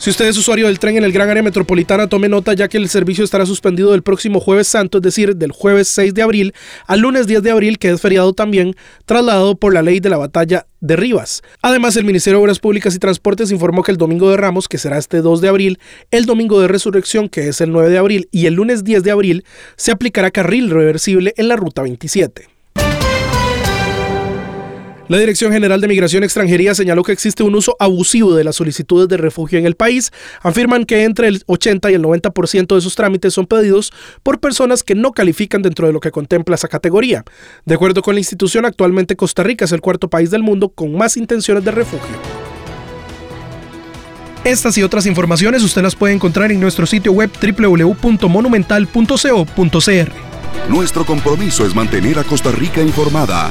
Si usted es usuario del tren en el Gran Área Metropolitana, tome nota ya que el servicio estará suspendido el próximo jueves santo, es decir, del jueves 6 de abril al lunes 10 de abril, que es feriado también, trasladado por la ley de la batalla de Rivas. Además, el Ministerio de Obras Públicas y Transportes informó que el domingo de Ramos, que será este 2 de abril, el domingo de Resurrección, que es el 9 de abril, y el lunes 10 de abril, se aplicará carril reversible en la ruta 27. La Dirección General de Migración Extranjería señaló que existe un uso abusivo de las solicitudes de refugio en el país. Afirman que entre el 80 y el 90% de esos trámites son pedidos por personas que no califican dentro de lo que contempla esa categoría. De acuerdo con la institución, actualmente Costa Rica es el cuarto país del mundo con más intenciones de refugio. Estas y otras informaciones usted las puede encontrar en nuestro sitio web www.monumental.co.cr. Nuestro compromiso es mantener a Costa Rica informada.